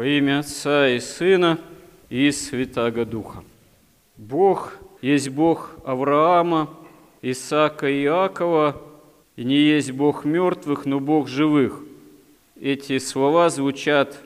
Во имя Отца и Сына и Святаго Духа. Бог есть Бог Авраама, Исаака и Иакова, и не есть Бог мертвых, но Бог живых. Эти слова звучат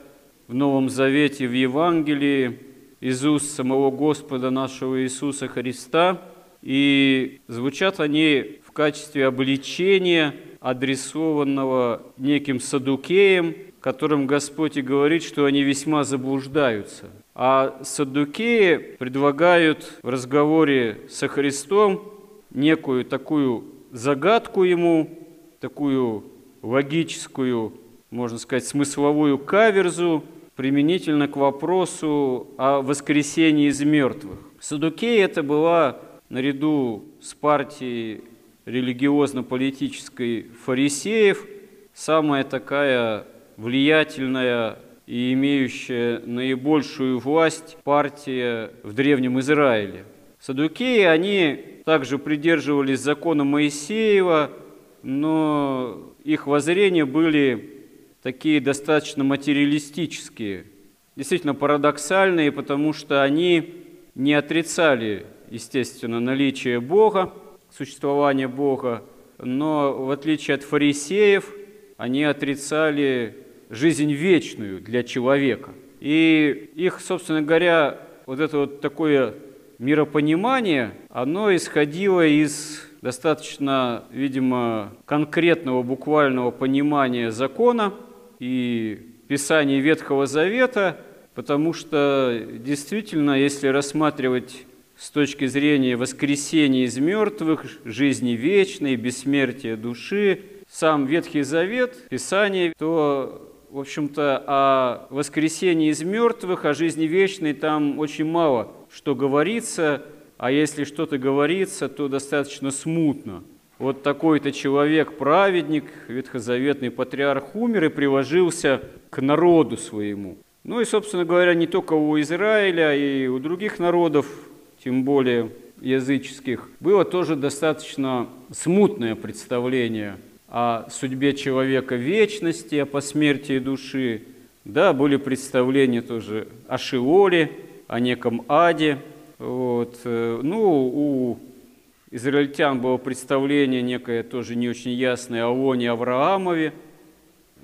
в Новом Завете, в Евангелии, из уст самого Господа нашего Иисуса Христа, и звучат они в качестве обличения, адресованного неким садукеям, которым Господь и говорит, что они весьма заблуждаются. А садукеи предлагают в разговоре со Христом некую такую загадку ему, такую логическую, можно сказать, смысловую каверзу, применительно к вопросу о воскресении из мертвых. Садукеи это была наряду с партией религиозно-политической фарисеев самая такая влиятельная и имеющая наибольшую власть партия в Древнем Израиле. Садукеи, они также придерживались закона Моисеева, но их воззрения были такие достаточно материалистические, действительно парадоксальные, потому что они не отрицали, естественно, наличие Бога, существование Бога, но в отличие от фарисеев, они отрицали жизнь вечную для человека. И их, собственно говоря, вот это вот такое миропонимание, оно исходило из достаточно, видимо, конкретного буквального понимания закона и Писания Ветхого Завета, потому что действительно, если рассматривать с точки зрения воскресения из мертвых, жизни вечной, бессмертия души, сам Ветхий Завет, Писание, то, в общем-то, о воскресении из мертвых, о жизни вечной там очень мало что говорится, а если что-то говорится, то достаточно смутно. Вот такой-то человек, праведник, ветхозаветный патриарх умер и приложился к народу своему. Ну и, собственно говоря, не только у Израиля, и у других народов, тем более языческих, было тоже достаточно смутное представление о судьбе человека вечности, о посмертии души. Да, были представления тоже о Шиоле, о неком аде. Вот. Э, ну, у израильтян было представление некое тоже не очень ясное о Лоне Авраамове.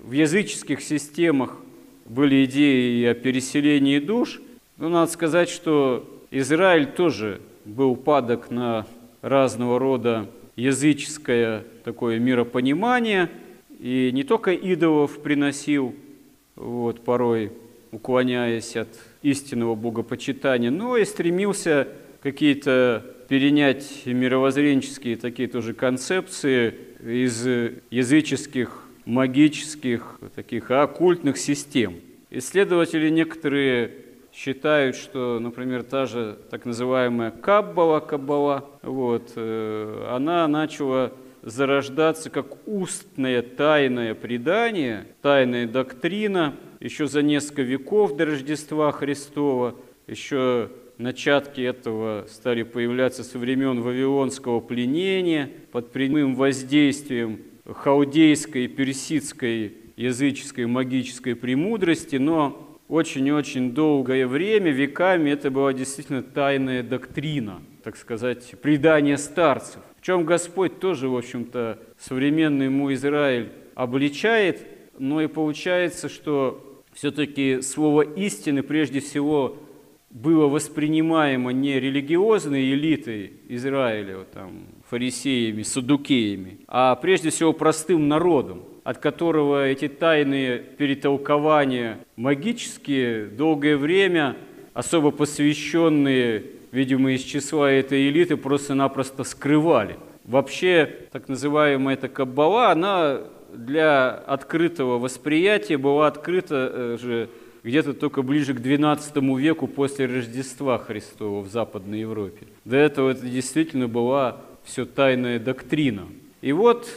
В языческих системах были идеи о переселении душ. Но надо сказать, что Израиль тоже был падок на разного рода языческое такое миропонимание, и не только идолов приносил, вот, порой уклоняясь от истинного богопочитания, но и стремился какие-то перенять мировоззренческие такие тоже концепции из языческих, магических, таких оккультных систем. Исследователи некоторые считают, что, например, та же так называемая Каббала, Каббала, вот, э, она начала зарождаться как устное тайное предание, тайная доктрина еще за несколько веков до Рождества Христова, еще начатки этого стали появляться со времен Вавилонского пленения под прямым воздействием хаудейской, персидской, языческой, магической премудрости, но очень-очень долгое время, веками это была действительно тайная доктрина, так сказать, предание старцев. В чем Господь тоже, в общем-то, современный ему Израиль обличает, но и получается, что все-таки слово истины прежде всего было воспринимаемо не религиозной элитой Израиля, вот там, фарисеями, садукеями, а прежде всего простым народом от которого эти тайные перетолкования магические долгое время, особо посвященные, видимо, из числа этой элиты, просто-напросто скрывали. Вообще, так называемая эта каббала, она для открытого восприятия была открыта э, же где-то только ближе к XII веку после Рождества Христова в Западной Европе. До этого это действительно была все тайная доктрина. И вот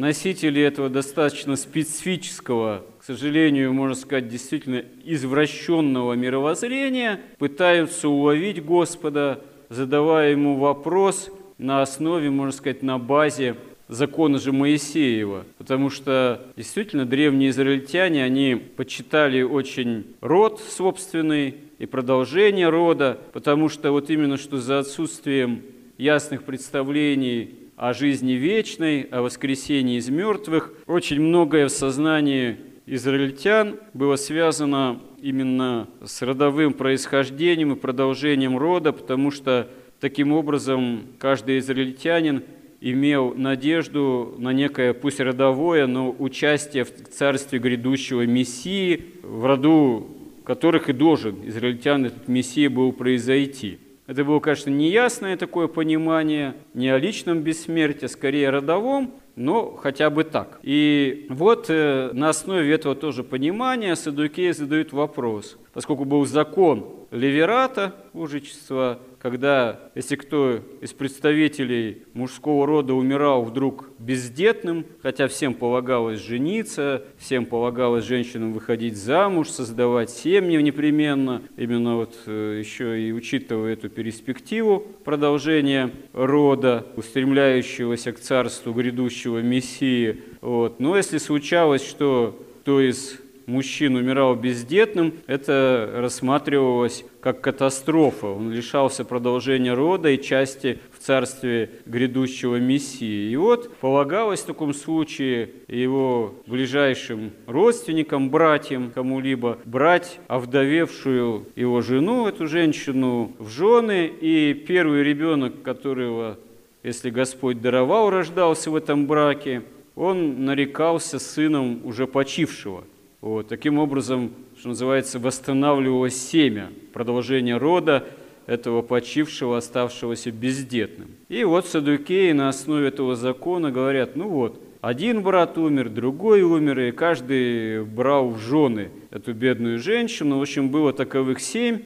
носители этого достаточно специфического, к сожалению, можно сказать, действительно извращенного мировоззрения, пытаются уловить Господа, задавая ему вопрос на основе, можно сказать, на базе закона же Моисеева, потому что действительно древние израильтяне, они почитали очень род собственный и продолжение рода, потому что вот именно что за отсутствием ясных представлений о жизни вечной, о воскресении из мертвых, очень многое в сознании израильтян было связано именно с родовым происхождением и продолжением рода, потому что таким образом каждый израильтянин имел надежду на некое, пусть родовое, но участие в царстве грядущего Мессии, в роду которых и должен израильтян этот Мессия был произойти. Это было, конечно, неясное такое понимание, не о личном бессмертии, а скорее родовом, но хотя бы так. И вот э, на основе этого тоже понимания Садукеи задают вопрос. Поскольку был закон Леверата, ужичества, когда, если кто из представителей мужского рода умирал вдруг бездетным, хотя всем полагалось жениться, всем полагалось женщинам выходить замуж, создавать семьи непременно, именно вот э, еще и учитывая эту перспективу продолжения рода, устремляющегося к царству грядущего Мессии. Вот. Но если случалось, что кто из мужчин умирал бездетным, это рассматривалось как катастрофа. Он лишался продолжения рода и части в царстве грядущего Мессии. И вот полагалось в таком случае его ближайшим родственникам, братьям, кому-либо, брать овдовевшую его жену, эту женщину, в жены, и первый ребенок, которого, если Господь даровал, рождался в этом браке, он нарекался сыном уже почившего. Вот, таким образом, что называется, восстанавливалось семя, продолжение рода этого почившего, оставшегося бездетным. И вот садукеи на основе этого закона говорят, ну вот, один брат умер, другой умер, и каждый брал в жены эту бедную женщину. В общем, было таковых семь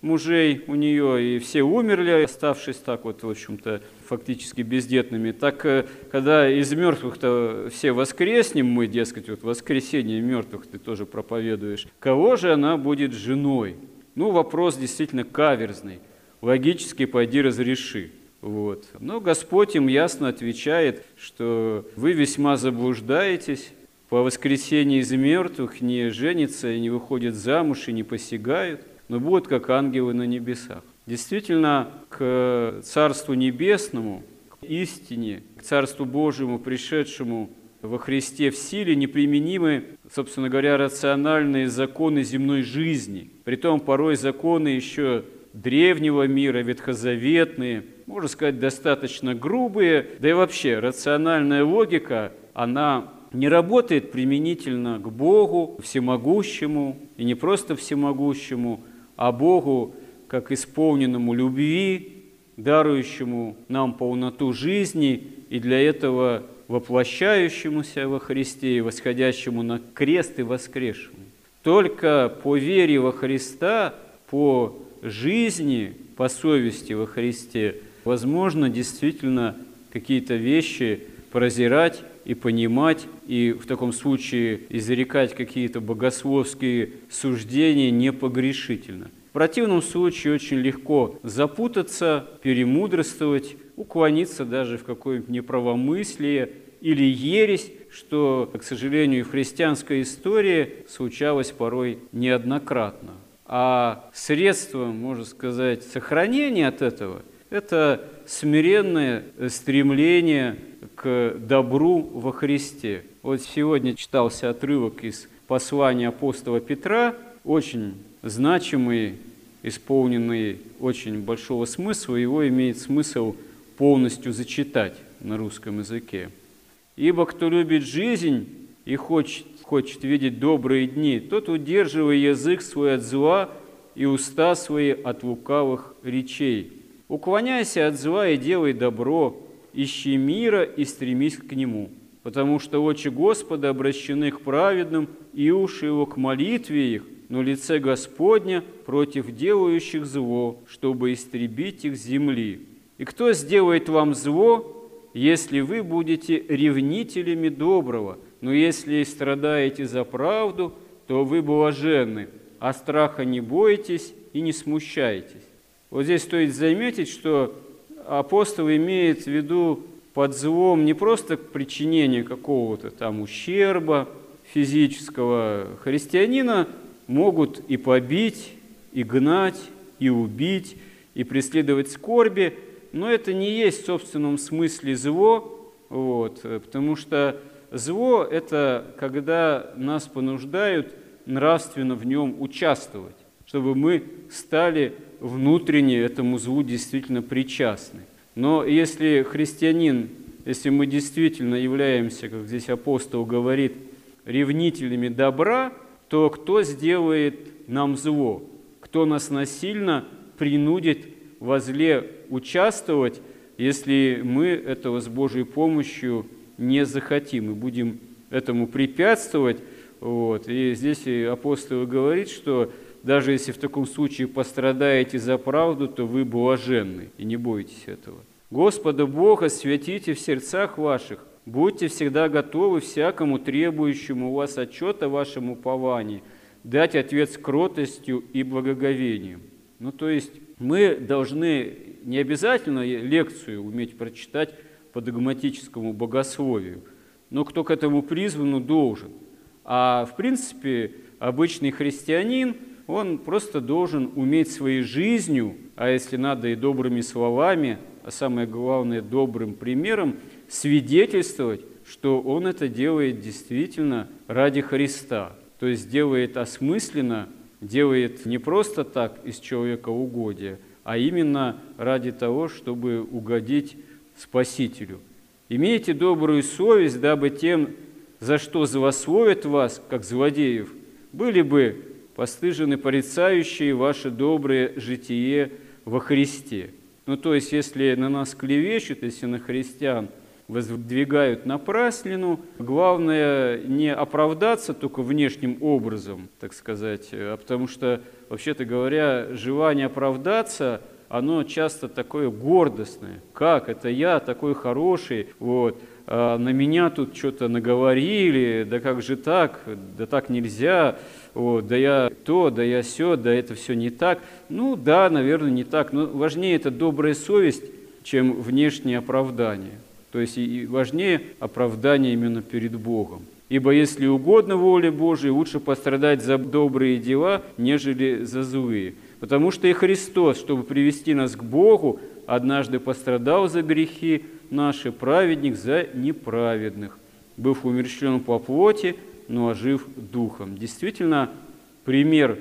мужей у нее, и все умерли, оставшись так вот, в общем-то, фактически бездетными. Так, э, когда из мертвых-то все воскреснем мы, дескать, вот воскресение мертвых ты тоже проповедуешь, кого же она будет женой? Ну, вопрос действительно каверзный. Логически пойди разреши. Вот. Но Господь им ясно отвечает, что вы весьма заблуждаетесь, по воскресении из мертвых не женятся и не выходят замуж и не посягают – но будут как ангелы на небесах. Действительно, к Царству Небесному, к истине, к Царству Божьему, пришедшему во Христе в силе, неприменимы, собственно говоря, рациональные законы земной жизни. Притом порой законы еще древнего мира, ветхозаветные, можно сказать, достаточно грубые, да и вообще рациональная логика, она не работает применительно к Богу, всемогущему, и не просто всемогущему, а Богу как исполненному любви, дарующему нам полноту жизни и для этого воплощающемуся во Христе и восходящему на крест и воскресшему. Только по вере во Христа, по жизни, по совести во Христе возможно действительно какие-то вещи прозирать и понимать, и в таком случае изрекать какие-то богословские суждения непогрешительно. Противном случае очень легко запутаться, перемудрствовать, уклониться даже в какое-нибудь неправомыслие или ересь, что, к сожалению, в христианской истории случалось порой неоднократно. А средством, можно сказать, сохранения от этого – это смиренное стремление к добру во Христе. Вот сегодня читался отрывок из послания апостола Петра, очень значимый, исполненный очень большого смысла, его имеет смысл полностью зачитать на русском языке. «Ибо кто любит жизнь и хочет, хочет видеть добрые дни, тот удерживая язык свой от зла и уста свои от лукавых речей. Уклоняйся от зла и делай добро, ищи мира и стремись к нему, потому что очи Господа обращены к праведным, и уши его к молитве их, но лице Господня против делающих зло, чтобы истребить их с земли. И кто сделает вам зло, если вы будете ревнителями доброго, но если страдаете за правду, то вы блаженны, а страха не бойтесь и не смущайтесь. Вот здесь стоит заметить, что апостол имеет в виду под злом не просто причинение какого-то там ущерба физического. Христианина могут и побить, и гнать, и убить, и преследовать скорби, но это не есть в собственном смысле зло, вот, потому что зло – это когда нас понуждают нравственно в нем участвовать, чтобы мы стали внутренне этому злу действительно причастны. Но если христианин, если мы действительно являемся, как здесь апостол говорит, ревнителями добра, то кто сделает нам зло? Кто нас насильно принудит во зле участвовать, если мы этого с Божьей помощью не захотим и будем этому препятствовать? Вот. И здесь апостол говорит, что даже если в таком случае пострадаете за правду, то вы блаженны, и не бойтесь этого. Господа Бога святите в сердцах ваших, будьте всегда готовы всякому требующему у вас отчета вашему уповании, дать ответ с кротостью и благоговением. Ну, то есть мы должны не обязательно лекцию уметь прочитать по догматическому богословию, но кто к этому призван, должен. А в принципе обычный христианин – он просто должен уметь своей жизнью, а если надо и добрыми словами, а самое главное добрым примером, свидетельствовать, что он это делает действительно ради Христа. То есть делает осмысленно, делает не просто так из человека угодия, а именно ради того, чтобы угодить Спасителю. Имейте добрую совесть, дабы тем, за что злословят вас, как злодеев, были бы постыжены порицающие ваше доброе житие во Христе. Ну, то есть, если на нас клевещут, если на христиан воздвигают напраслину, главное не оправдаться только внешним образом, так сказать, а потому что, вообще-то говоря, желание оправдаться – оно часто такое гордостное. Как? Это я такой хороший, вот, а на меня тут что-то наговорили, да как же так, да так нельзя вот, да я то, да я все, да это все не так. Ну да, наверное, не так, но важнее это добрая совесть, чем внешнее оправдание. То есть и важнее оправдание именно перед Богом. Ибо если угодно воле Божией, лучше пострадать за добрые дела, нежели за злые. Потому что и Христос, чтобы привести нас к Богу, однажды пострадал за грехи наши, праведник за неправедных, быв умерщвлен по плоти, но ожив духом. Действительно, пример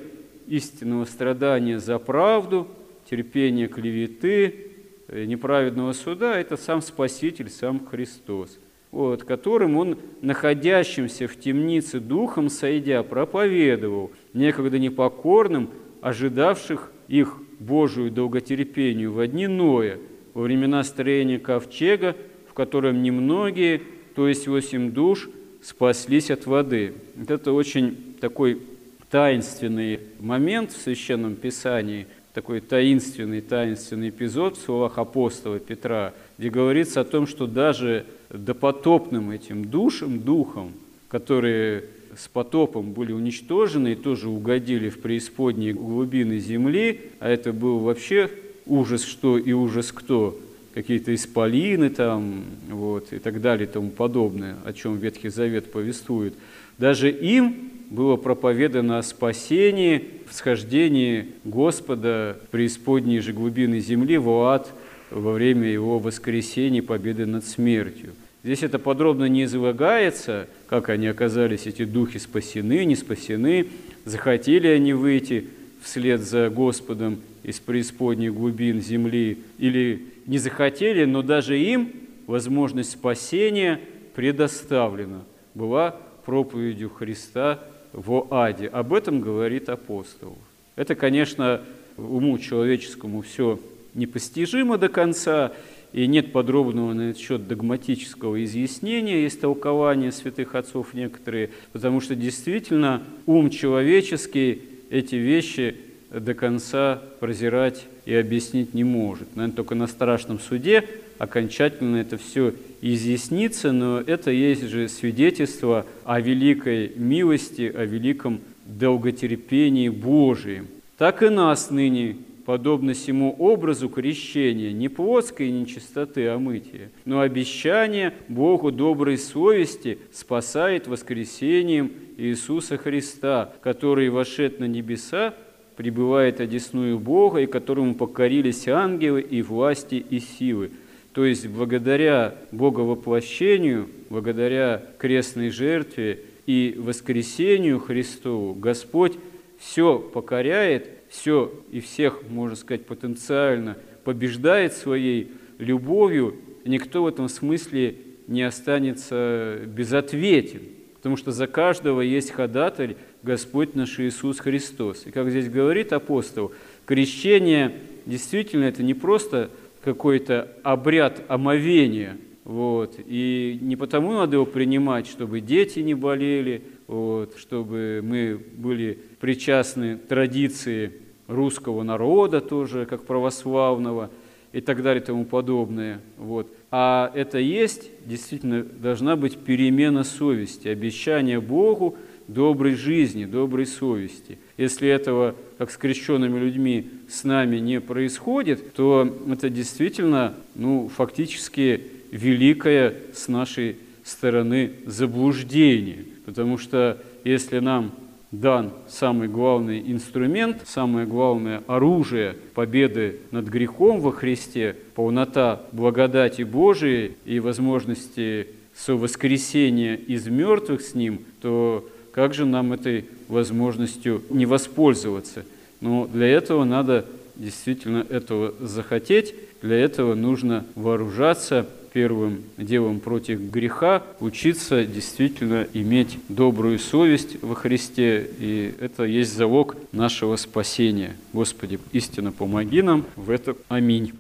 истинного страдания за правду, терпения клеветы, э, неправедного суда – это сам Спаситель, сам Христос, вот, которым он, находящимся в темнице духом сойдя, проповедовал некогда непокорным, ожидавших их Божию долготерпению в одни Ноя, во времена строения ковчега, в котором немногие, то есть восемь душ – спаслись от воды. Вот это очень такой таинственный момент в Священном Писании, такой таинственный, таинственный эпизод в словах апостола Петра, где говорится о том, что даже допотопным этим душам, духом, которые с потопом были уничтожены и тоже угодили в преисподние глубины земли, а это был вообще ужас что и ужас кто, какие-то исполины там, вот, и так далее и тому подобное, о чем Ветхий Завет повествует, даже им было проповедано о спасении, всхождении Господа в преисподние же глубины земли в ад во время его воскресения победы над смертью. Здесь это подробно не излагается, как они оказались, эти духи спасены, не спасены, захотели они выйти вслед за Господом из преисподней глубин земли или не захотели, но даже им возможность спасения предоставлена была проповедью Христа в аде. Об этом говорит апостол. Это, конечно, уму человеческому все непостижимо до конца, и нет подробного на этот счет догматического изъяснения, есть толкования святых отцов некоторые, потому что действительно ум человеческий эти вещи до конца прозирать и объяснить не может. Наверное, только на страшном суде окончательно это все изъяснится, но это есть же свидетельство о великой милости, о великом долготерпении Божием. Так и нас ныне подобно всему образу крещения, не плоской нечистоты, а мытия, но обещание Богу доброй совести спасает воскресением Иисуса Христа, который вошед на небеса, пребывает одесную Бога, и которому покорились ангелы и власти и силы. То есть благодаря Боговоплощению, благодаря крестной жертве и воскресению Христову Господь все покоряет, все и всех, можно сказать, потенциально побеждает своей любовью, никто в этом смысле не останется безответен, потому что за каждого есть ходатай Господь наш Иисус Христос. И как здесь говорит апостол, крещение действительно это не просто какой-то обряд омовения, вот, и не потому надо его принимать, чтобы дети не болели, вот, чтобы мы были причастны традиции русского народа тоже, как православного и так далее и тому подобное. Вот. А это есть, действительно, должна быть перемена совести, обещание Богу доброй жизни, доброй совести. Если этого, как с крещенными людьми, с нами не происходит, то это действительно, ну, фактически великое с нашей стороны заблуждение. Потому что если нам дан самый главный инструмент, самое главное оружие победы над грехом во Христе, полнота благодати Божией и возможности совоскресения из мертвых с Ним, то как же нам этой возможностью не воспользоваться? Но для этого надо действительно этого захотеть, для этого нужно вооружаться первым делом против греха, учиться действительно иметь добрую совесть во Христе, и это есть залог нашего спасения. Господи, истинно помоги нам в этом. Аминь.